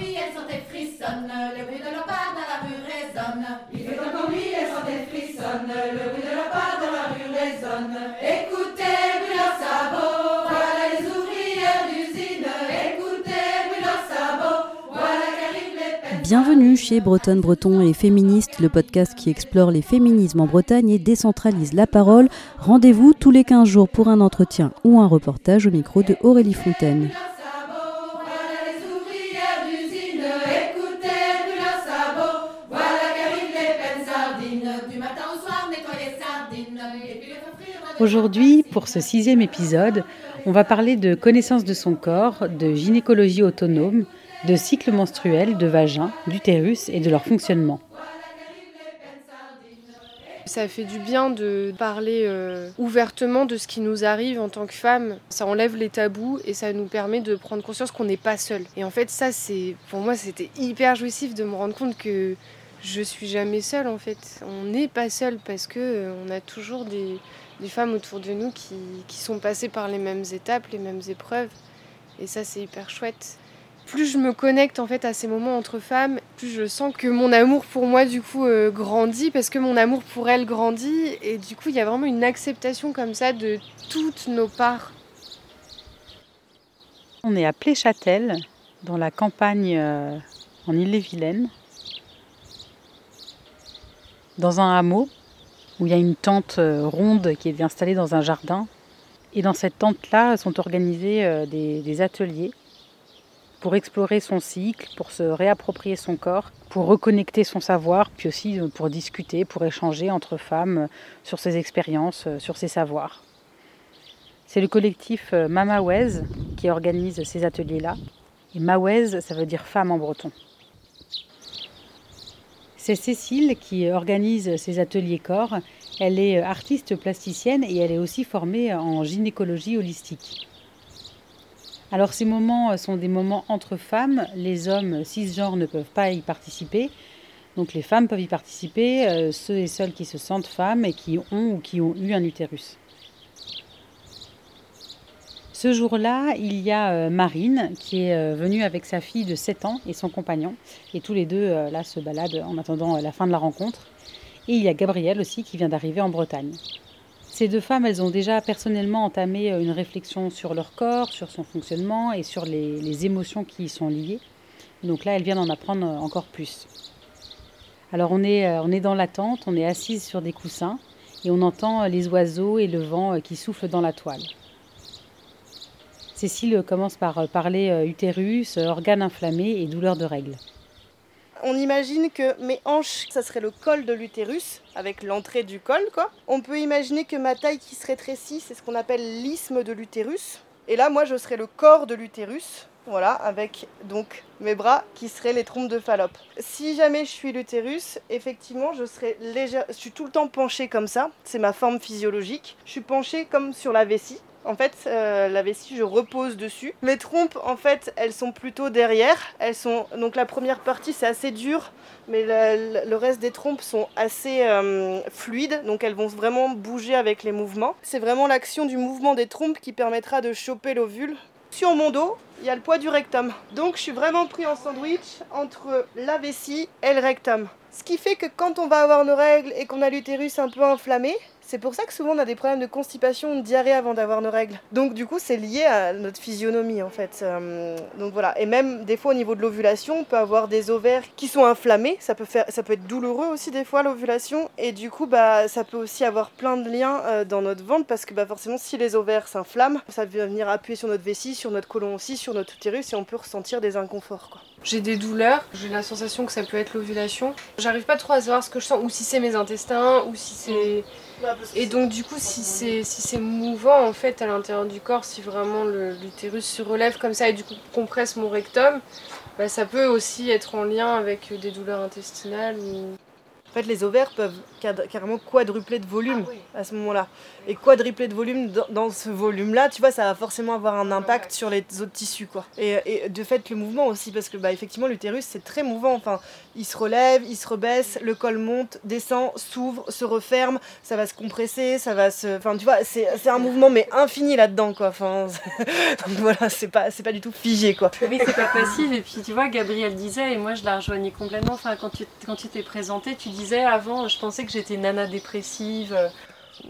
nuit, elles sont et frissonnent, le bruit de leur pas dans la rue résonne. Il fait encore nuit, elles sont et frissonnent, le bruit de leur pas dans la rue résonne. Écoutez, bruit leurs sabots, voilà les ouvrières d'usine. Écoutez, bruit leurs sabots, voilà qu'arrivent les peines. Bienvenue chez Bretonne Breton et Féministes, le podcast qui explore les féminismes en Bretagne et décentralise la parole. Rendez-vous tous les 15 jours pour un entretien ou un reportage au micro de Aurélie Fontaine. Aujourd'hui, pour ce sixième épisode, on va parler de connaissance de son corps, de gynécologie autonome, de cycle menstruel, de vagin, d'utérus et de leur fonctionnement. Ça fait du bien de parler euh, ouvertement de ce qui nous arrive en tant que femme. Ça enlève les tabous et ça nous permet de prendre conscience qu'on n'est pas seul. Et en fait, ça, c'est pour moi, c'était hyper jouissif de me rendre compte que je suis jamais seule. En fait, on n'est pas seul parce que euh, on a toujours des, femmes autour de nous qui, qui sont passées par les mêmes étapes, les mêmes épreuves. Et ça, c'est hyper chouette plus je me connecte en fait à ces moments entre femmes, plus je sens que mon amour pour moi du coup euh, grandit parce que mon amour pour elle grandit et du coup il y a vraiment une acceptation comme ça de toutes nos parts. On est à Pléchâtel, dans la campagne euh, en Ille-et-Vilaine, dans un hameau où il y a une tente euh, ronde qui est installée dans un jardin. Et dans cette tente-là sont organisés euh, des, ateliers pour explorer son cycle, pour se réapproprier son corps, pour reconnecter son savoir, puis aussi euh, pour discuter, pour échanger entre femmes sur ses expériences, sur ses savoirs. C'est le collectif Mamawez qui organise ces ateliers-là. Et Mawez, ça veut dire femme en breton. C'est Cécile qui organise ces ateliers corps. Elle est euh, artiste plasticienne et elle est aussi formée en gynécologie holistique. Alors ces moments euh, sont des moments entre femmes. Les hommes cisgenres ne peuvent pas y participer. Donc les femmes peuvent y participer, euh, ceux et celles qui se sentent femmes et qui ont ou qui ont eu un utérus. Ce jour-là, il y a euh, Marine qui est euh, venue avec sa fille de 7 ans et son compagnon. Et tous les deux euh, là se baladent en attendant la fin de la rencontre. Et il y a Gabrielle aussi qui vient d'arriver en Bretagne. Ces deux femmes, elles ont déjà personnellement entamé une réflexion sur leur corps, sur son fonctionnement et sur les, émotions qui y sont liées. Donc là, elles viennent en apprendre encore plus. Alors on est, on est dans la tente, on est assise sur des coussins et on entend les oiseaux et le vent qui soufflent dans la toile. Cécile commence par euh, parler euh, utérus, euh, organes inflammés et douleurs de règles. On imagine que mes hanches, ça serait le col de l'utérus, avec l'entrée du col, quoi. On peut imaginer que ma taille qui se rétrécit, c'est ce qu'on appelle l'isthme de l'utérus. Et là, moi, je serais le corps de l'utérus, voilà, avec donc mes bras qui seraient les trompes de Fallope. Si jamais je suis l'utérus, effectivement, je serais légère. Je suis tout le temps penchée comme ça, c'est ma forme physiologique. Je suis penchée comme sur la vessie. En fait, euh, la vessie, je repose dessus. Mes trompes, en fait, elles sont plutôt derrière. Elles sont donc la première partie, c'est assez dur, mais le, le reste des trompes sont assez euh, fluides, donc elles vont vraiment bouger avec les mouvements. C'est vraiment l'action du mouvement des trompes qui permettra de choper l'ovule. Sur mon dos, il y a le poids du rectum. Donc je suis vraiment pris en sandwich entre la vessie et le rectum. Ce qui fait que quand on va avoir nos règles et qu'on a l'utérus un peu inflammé, c'est pour ça que souvent on a des problèmes de constipation, de diarrhée avant d'avoir nos règles. Donc du coup c'est lié à notre physionomie en fait. Euh, donc voilà. Et même des fois au niveau de l'ovulation, on peut avoir des ovaires qui sont inflammés. Ça peut, faire, ça peut être douloureux aussi des fois l'ovulation. Et du coup bah, ça peut aussi avoir plein de liens euh, dans notre ventre parce que bah, forcément si les ovaires s'inflamment, ça va venir appuyer sur notre vessie, sur notre côlon aussi, sur notre utérus et on peut ressentir des inconforts. J'ai des douleurs, j'ai la sensation que ça peut être l'ovulation. J'arrive pas trop à savoir ce que je sens, ou si c'est mes intestins, ou si c'est. Et donc du coup, si c'est si c'est mouvant en fait à l'intérieur du corps, si vraiment l'utérus se relève comme ça et du coup compresse mon rectum, bah, ça peut aussi être en lien avec des douleurs intestinales ou En fait, les ovaires peuvent carrément quadrupler de volume à ce moment-là. Et quadrupler de volume dans, ce volume-là, tu vois, ça va forcément avoir un impact sur les autres tissus, quoi. Et, de fait, le mouvement aussi, parce que bah, effectivement, l'utérus, c'est très mouvant. Enfin, il se relève, il se rebaisse, le col monte, descend, s'ouvre, se referme, ça va se compresser, ça va se. Enfin, tu vois, c'est un mouvement, mais infini là-dedans, quoi. Enfin, donc voilà, c'est pas, pas du tout figé, quoi. Oui, c'est pas facile. Et puis, tu vois, Gabriel disait, et moi, je la rejoignais complètement. Enfin, quand tu quand tu t'es présenté, tu avant, je pensais que j'étais nana dépressive.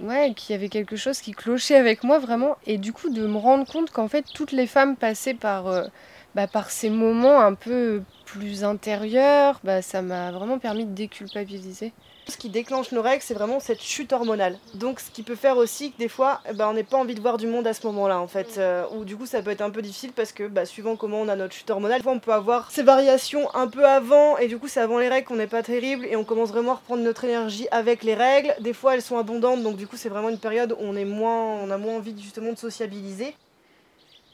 Ouais, qu'il y avait quelque chose qui clochait avec moi vraiment. Et du coup, de me rendre compte qu'en fait, toutes les femmes passaient par, euh, bah, par ces moments un peu plus intérieurs, bah, ça m'a vraiment permis de déculpabiliser. Ce qui déclenche nos règles, c'est vraiment cette chute hormonale. Donc, ce qui peut faire aussi que des fois, eh ben, on n'est pas envie de voir du monde à ce moment-là, en fait. Euh, ou du coup, ça peut être un peu difficile parce que, bah, suivant comment on a notre chute hormonale, on peut avoir ces variations un peu avant, et du coup, c'est avant les règles qu'on n'est pas terrible, et on commence vraiment à reprendre notre énergie avec les règles. Des fois, elles sont abondantes, donc du coup, c'est vraiment une période où on, est moins, on a moins envie justement de sociabiliser.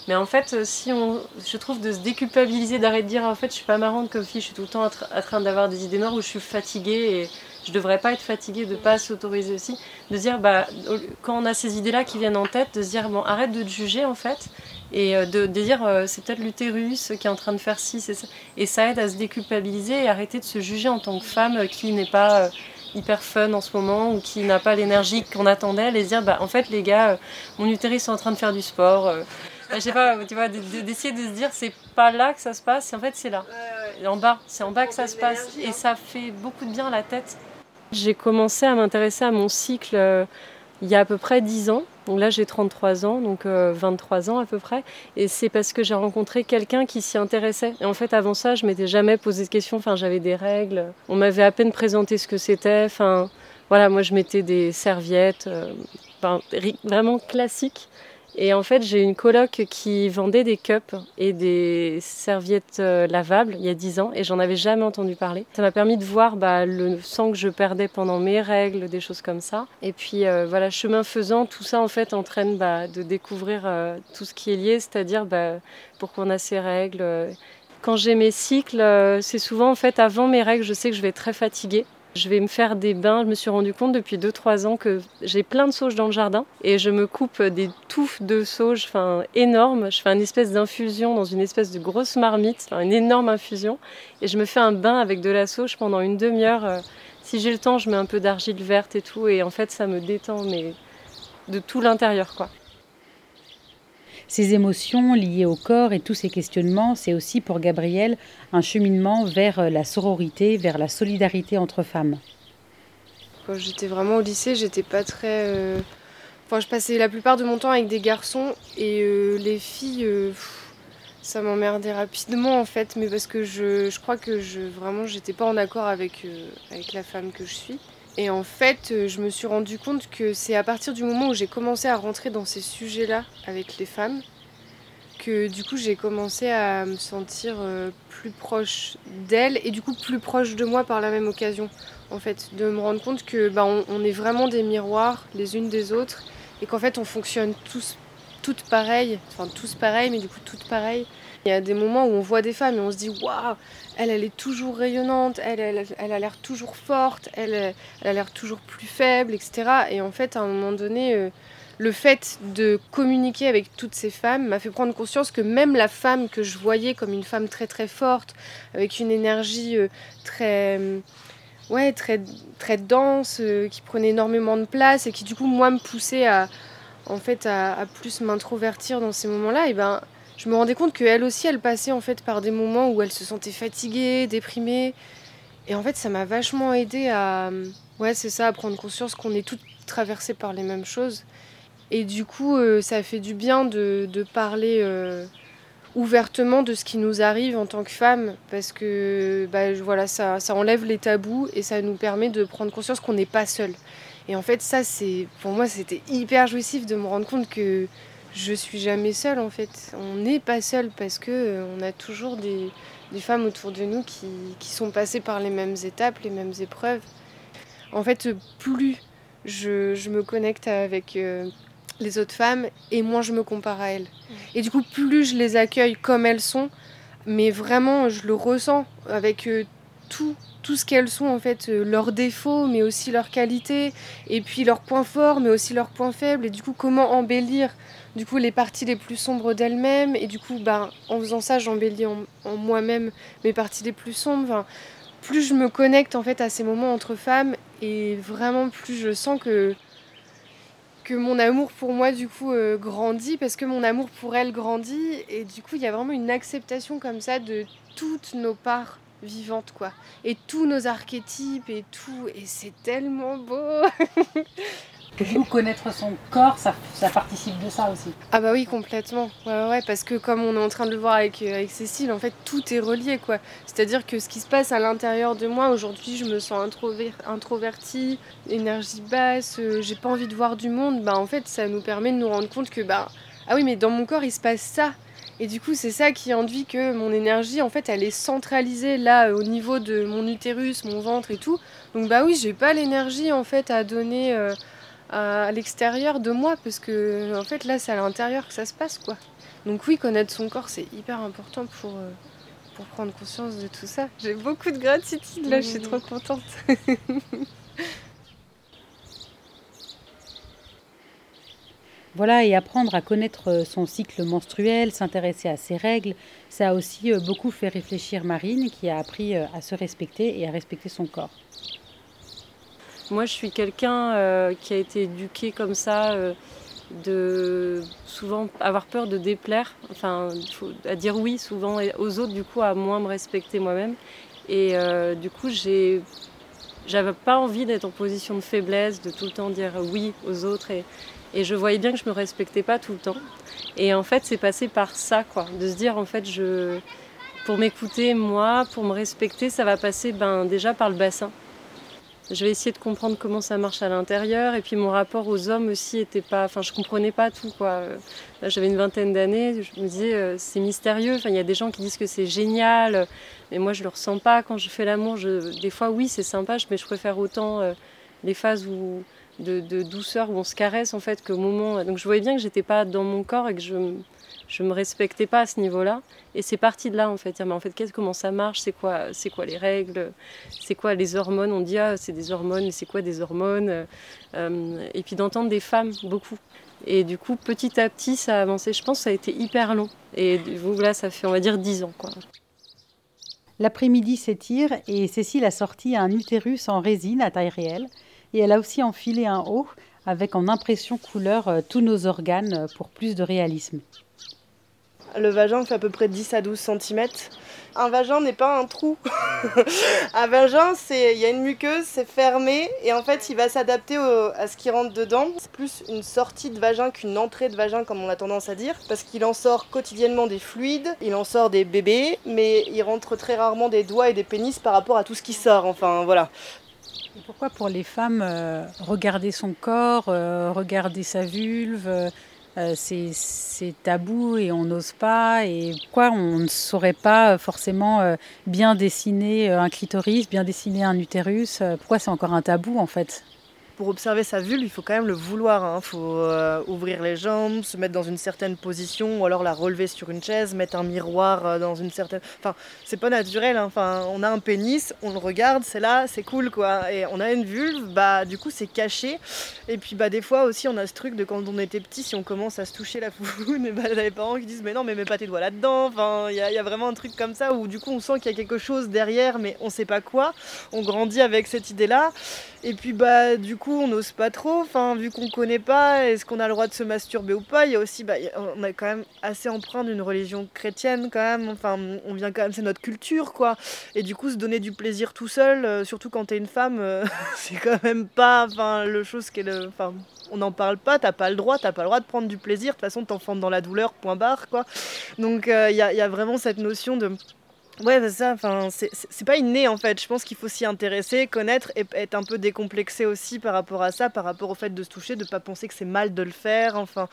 Mais en fait, euh, si on, je trouve de se déculpabiliser, d'arrêter de dire en fait je suis pas marrante comme fille, je suis tout le temps en train d'avoir des idées noires ou je suis fatiguée et je devrais pas être fatiguée de pas s'autoriser aussi, de dire bah quand on a ces idées là qui viennent en tête, de se dire bon arrête de te juger en fait et euh, de, dire euh, c'est peut-être l'utérus qui est en train de faire ci, c'est ça. Et ça aide à se déculpabiliser et arrêter de se juger en tant que femme qui n'est pas hyper fun en ce moment ou qui n'a pas l'énergie qu'on attendait, et dire bah en fait les gars, mon utérus est en train de faire du sport. Je sais pas, tu vois, d'essayer de se dire c'est pas là que ça se passe, en fait c'est là. En bas, c'est en bas que ça se passe. Et ça fait beaucoup de bien à la tête. J'ai commencé à m'intéresser à mon cycle euh, il y a à peu près 10 ans. Donc là j'ai 33 ans, donc 23 euh, ans à peu près. Et c'est parce que j'ai rencontré quelqu'un qui s'y intéressait. Et en fait avant ça je m'étais jamais posé de questions, enfin j'avais des règles. On m'avait à peine présenté ce que c'était. Enfin voilà, moi je mettais des serviettes, euh, vraiment classiques. Et en fait, j'ai une coloc qui vendait des cups et des serviettes euh, lavables il y a 10 ans et j'en avais jamais entendu parler. Ça m'a permis de voir bah, le sang que je perdais pendant mes règles, des choses comme ça. Et puis euh, voilà, chemin faisant, tout ça en fait entraîne bah, de découvrir euh, tout ce qui est lié, c'est-à-dire bah, pourquoi on a ces règles. Quand j'ai mes cycles, c'est souvent en fait avant mes règles, je sais que je vais être très fatiguée. Je vais me faire des bains. Je me suis rendu compte depuis 2-3 ans que j'ai plein de sauges dans le jardin et je me coupe des touffes de sauges enfin, énormes. Je fais une espèce d'infusion dans une espèce de grosse marmite, une énorme infusion. Et je me fais un bain avec de la sauge pendant une demi-heure. Euh, si j'ai le temps, je mets un peu d'argile verte et tout. Et en fait, ça me détend mais de tout l'intérieur. quoi. Ces émotions liées au corps et tous ces questionnements, c'est aussi pour Gabriel un cheminement vers euh, la sororité, vers la solidarité entre femmes. Quand j'étais vraiment au lycée, j'étais pas très. Euh, enfin, je passais la plupart de mon temps avec des garçons et euh, les filles, ça m'emmerdait rapidement en fait, mais parce que je, crois que je vraiment j'étais pas en accord avec la femme que je suis. Et en fait, euh, je me suis rendu compte que c'est à partir du moment où j'ai commencé à rentrer dans ces sujets-là avec les femmes que du coup j'ai commencé à me sentir euh, plus proche d'elles et du coup plus proche de moi par la même occasion. En fait, de me rendre compte que bah, on, est vraiment des miroirs les unes des autres et qu'en fait on fonctionne tous toutes pareilles, enfin tous pareils, mais du coup toutes pareilles. Il y a des moments où on voit des femmes et on se dit waouh, elle, est toujours rayonnante, elle, a l'air toujours forte, elle, elle a l'air toujours plus faible, etc. Et en fait, à un moment donné, euh, le fait de communiquer avec toutes ces femmes m'a fait prendre conscience que même la femme que je voyais comme une femme très très forte, avec une énergie euh, très ouais, très, dense, euh, qui prenait énormément de place et qui du coup, moi, me poussait à, en fait, plus m'introvertir dans ces moments-là, et ben, je me rendais compte qu'elle aussi, elle passait en fait par des moments où elle se sentait fatiguée, déprimée. Et en fait, ça m'a vachement aidé à, ouais, c'est ça, à prendre conscience qu'on est toutes traversées par les mêmes choses. Et du coup, euh, ça fait du bien de, parler euh, ouvertement de ce qui nous arrive en tant que femmes, parce que bah, voilà, ça, ça enlève les tabous et ça nous permet de prendre conscience qu'on n'est pas seul. Et en fait, ça, c'est pour moi, c'était hyper jouissif de me rendre compte que je suis jamais seule en fait. On n'est pas seul parce que euh, on a toujours des, femmes autour de nous qui, sont passées par les mêmes étapes, les mêmes épreuves. En fait, plus je, me connecte avec euh, les autres femmes et moins je me compare à elles. Et du coup, plus je les accueille comme elles sont, mais vraiment je le ressens avec euh, tout, tout ce qu'elles sont en fait, euh, leurs défauts, mais aussi leurs qualités, et puis leurs points forts, mais aussi leurs points faibles, et du coup comment embellir du coup les parties les plus sombres d'elles-mêmes, et du coup ben, en faisant ça j'embellis en, moi-même mes parties les plus sombres. plus je me connecte en fait à ces moments entre femmes, et vraiment plus je sens que que mon amour pour moi du coup euh, grandit parce que mon amour pour elle grandit. Et du coup il y a vraiment une acceptation comme ça de toutes nos parts vivantes quoi et tous nos archétypes et tout et c'est tellement beau du connaître son corps, ça, ça, participe de ça aussi. Ah bah oui, complètement. Ouais, ouais, parce que comme on est en train de le voir avec, euh, avec Cécile, en fait, tout est relié, quoi. C'est-à-dire que ce qui se passe à l'intérieur de moi, aujourd'hui, je me sens introver introvertie, énergie basse, euh, j'ai pas envie de voir du monde, bah en fait, ça nous permet de nous rendre compte que, bah, ah oui, mais dans mon corps, il se passe ça. Et du coup, c'est ça qui induit que mon énergie, en fait, elle est centralisée là, au niveau de mon utérus, mon ventre et tout. Donc bah oui, j'ai pas l'énergie, en fait, à donner... Euh, à, l'extérieur de moi parce que en fait là c'est à l'intérieur que ça se passe quoi. Donc oui, connaître son corps c'est hyper important pour, euh, pour prendre conscience de tout ça. J'ai beaucoup de gratitude là, je suis trop contente. Voilà, et apprendre à connaître son cycle menstruel, s'intéresser à ses règles, ça a aussi euh, beaucoup fait réfléchir Marine qui a appris euh, à se respecter et à respecter son corps. Moi, je suis quelqu'un euh, qui a été éduqué comme ça, euh, de souvent avoir peur de déplaire, enfin, à dire oui souvent aux autres, du coup, à moins me respecter moi-même. Et euh, du coup, j'avais pas envie d'être en position de faiblesse, de tout le temps dire oui aux autres. Et je voyais bien que je me respectais pas tout le temps. Et en fait, c'est passé par ça, quoi, de se dire en fait, je, pour m'écouter moi, pour me respecter, ça va passer ben, déjà par le bassin. Je vais essayer de comprendre comment ça marche à l'intérieur. Et puis mon rapport aux hommes aussi était pas. Enfin, je comprenais pas tout, quoi. J'avais une vingtaine d'années. Je me disais, euh, c'est mystérieux. Enfin, il y a des gens qui disent que c'est génial. Mais moi, je le ressens pas. Quand je fais l'amour, des fois, oui, c'est sympa. Mais je préfère autant euh, les phases où. De, douceur où on se caresse en fait qu'au moment. Donc je voyais bien que j'étais pas dans mon corps et que je je me respectais pas à ce niveau-là. Et c'est parti de là en fait. Mais en fait, comment ça marche? C'est quoi, c'est quoi les règles? C'est quoi les hormones? On dit ah c'est des hormones, mais c'est quoi des hormones? Euh, Et puis d'entendre des femmes beaucoup. Et du coup, petit à petit, ça a avancé. Je pense que ça a été hyper long. Et vous là, ça fait on va dire 10 ans. L'après-midi s'étire et Cécile a sorti un utérus en résine à taille réelle. Et elle a aussi enfilé un haut avec en impression couleur euh, tous nos organes euh, pour plus de réalisme. Le vagin fait à peu près 10 à 12 cm. Un vagin n'est pas un trou. un vagin, c'est il y a une muqueuse, c'est fermé et en fait, il va s'adapter à ce qui rentre dedans. C'est plus une sortie de vagin qu'une entrée de vagin comme on a tendance à dire parce qu'il en sort quotidiennement des fluides, il en sort des bébés, mais il rentre très rarement des doigts et des pénis par rapport à tout ce qui sort. Enfin, voilà. Pourquoi pour les femmes euh, regarder son corps, euh, regarder sa vulve euh, c'est tabou et on n'ose pas et pourquoi on ne saurait pas forcément bien dessiner un clitoris, bien dessiner un utérus Pourquoi c'est encore un tabou en fait? Pour observer sa vulve, il faut quand même le vouloir. Il hein. faut euh, ouvrir les jambes, se mettre dans une certaine position, ou alors la relever sur une chaise, mettre un miroir euh, dans une certaine. Enfin, c'est pas naturel. Hein. Enfin, on a un pénis, on le regarde, c'est là, c'est cool quoi. Et on a une vulve, bah du coup c'est caché. Et puis bah des fois aussi on a ce truc de quand on était petit, si on commence à se toucher la foufoune, bah, les parents qui disent mais non mais mets pas tes doigts là-dedans. Enfin, il y, y, a vraiment un truc comme ça où du coup on sent qu'il y a quelque chose derrière, mais on sait pas quoi. On grandit avec cette idée là. Et puis bah du coup on n'ose pas trop, vu qu'on connaît pas, est-ce qu'on a le droit de se masturber ou pas? Il y a aussi, bah, on est quand même assez empreint d'une religion chrétienne quand même, enfin on vient quand même, c'est notre culture quoi. Et du coup se donner du plaisir tout seul, euh, surtout quand t'es une femme, euh, c'est quand même pas, enfin le chose qui est le, on n'en parle pas, t'as pas le droit, t'as pas le droit de prendre du plaisir, de toute façon t'enfantes dans la douleur, point barre quoi. Donc euh, il y, y a vraiment cette notion de Ouais, c'est ça. Enfin, c'est pas inné en fait. Je pense qu'il faut s'y intéresser, connaître et être un peu décomplexé aussi par rapport à ça, par rapport au fait de se toucher, de pas penser que c'est mal de le faire. Enfin,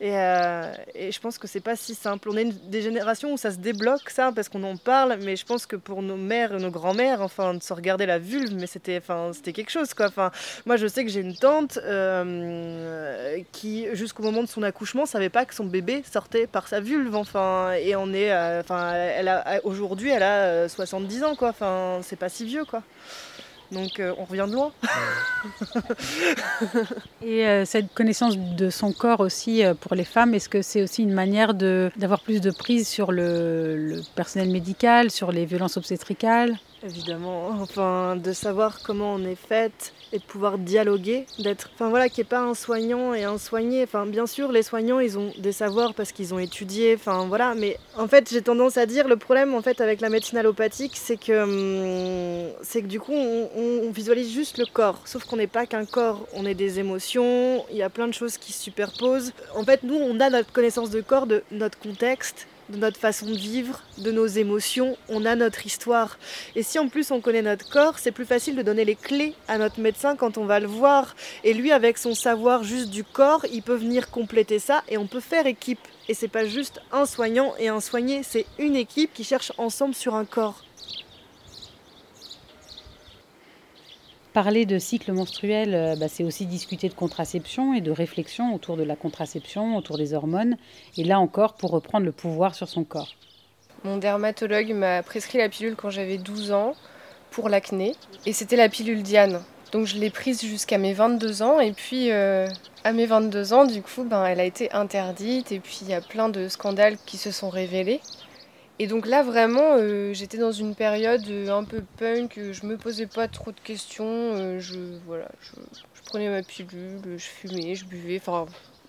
Et, euh, et je pense que c'est pas si simple. On est une, des générations où ça se débloque, ça, parce qu'on en parle, mais je pense que pour nos mères et nos grands-mères, enfin, de se regarder la vulve, mais c'était enfin, quelque chose, quoi. Enfin, moi, je sais que j'ai une tante euh, qui, jusqu'au moment de son accouchement, savait pas que son bébé sortait par sa vulve, enfin, et on est, euh, enfin, aujourd'hui, elle a euh, 70 ans, quoi. Enfin, c'est pas si vieux, quoi. Donc, euh, on revient de loin. Et euh, cette connaissance de son corps aussi euh, pour les femmes, est-ce que c'est aussi une manière d'avoir plus de prise sur le personnel médical, sur les violences obstétricales? Évidemment, enfin, de savoir comment on est faite et de pouvoir dialoguer, d'être, enfin voilà, qu'il n'y ait pas un soignant et un soigné. Enfin, bien sûr, les soignants, ils ont des savoirs parce qu'ils ont étudié, enfin voilà, mais en fait, j'ai tendance à dire le problème en fait avec la médecine allopathique, c'est que, hum, c'est que du coup, on, visualise juste le corps, sauf qu'on n'est pas qu'un corps, on est des émotions, il y a plein de choses qui se superposent. En fait, nous, on a notre connaissance de corps, de notre contexte de notre façon de vivre, de nos émotions, on a notre histoire. Et si en plus on connaît notre corps, c'est plus facile de donner les clés à notre médecin quand on va le voir. Et lui, avec son savoir juste du corps, il peut venir compléter ça et on peut faire équipe. Et c'est pas juste un soignant et un soigné, c'est une équipe qui cherche ensemble sur un corps. Parler de cycle menstruel, euh, bah, c'est aussi discuter de contraception et de réflexion autour de la contraception, autour des hormones, et là encore pour reprendre le pouvoir sur son corps. Mon dermatologue m'a prescrit la pilule quand j'avais 12 ans pour l'acné. Et c'était la pilule Diane. Donc je l'ai prise jusqu'à mes 22 ans. Et puis euh, à mes 22 ans, du coup, ben, elle a été interdite. Et puis il y a plein de scandales qui se sont révélés. Et donc là, vraiment, euh, j'étais dans une période euh, un peu punk. euh, Je me posais pas trop de questions. je, voilà, je, prenais ma pilule, je fumais, je buvais. Enfin,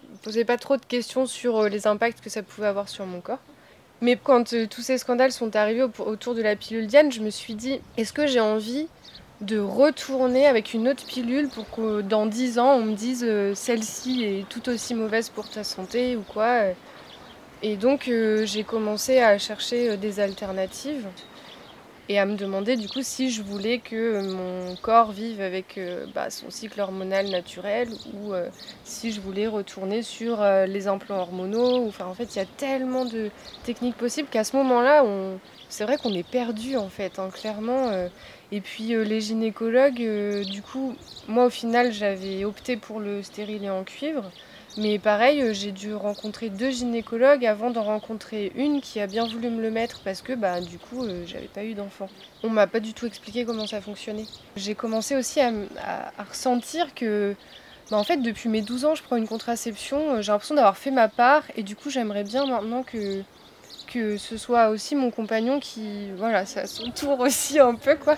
je me posais pas trop de questions sur les impacts que ça pouvait avoir sur mon corps. Mais quand tous ces scandales sont arrivés au- autour de la pilule Diane, je me suis dit, est-ce que j'ai envie de retourner avec une autre pilule pour que dans 10 ans, on me dise celle-ci est tout aussi mauvaise pour ta santé ou quoi. Et donc, euh, j'ai commencé à chercher euh, des alternatives et à me demander du coup si je voulais que euh, mon corps vive avec bah, son cycle hormonal naturel ou si je voulais retourner sur les implants hormonaux. Enfin, en fait, il y a tellement de techniques possibles qu'à ce moment-là, c'est vrai qu'on est perdu en fait, hein, clairement. Et puis les gynécologues, du coup, moi au final, j'avais opté pour le stérilet en cuivre. Mais pareil, euh, j'ai dû rencontrer deux gynécologues avant d'en rencontrer une qui a bien voulu me le mettre parce que bah, du coup, euh, j'avais pas eu d'enfant. On m'a pas du tout expliqué comment ça fonctionnait. J'ai commencé aussi à, ressentir que bah, en fait, depuis mes 12 ans, je prends une contraception. euh, J'ai l'impression d'avoir fait ma part. Et du coup, j'aimerais bien maintenant que, que ce soit aussi mon compagnon qui, voilà, à son tour aussi un peu, quoi.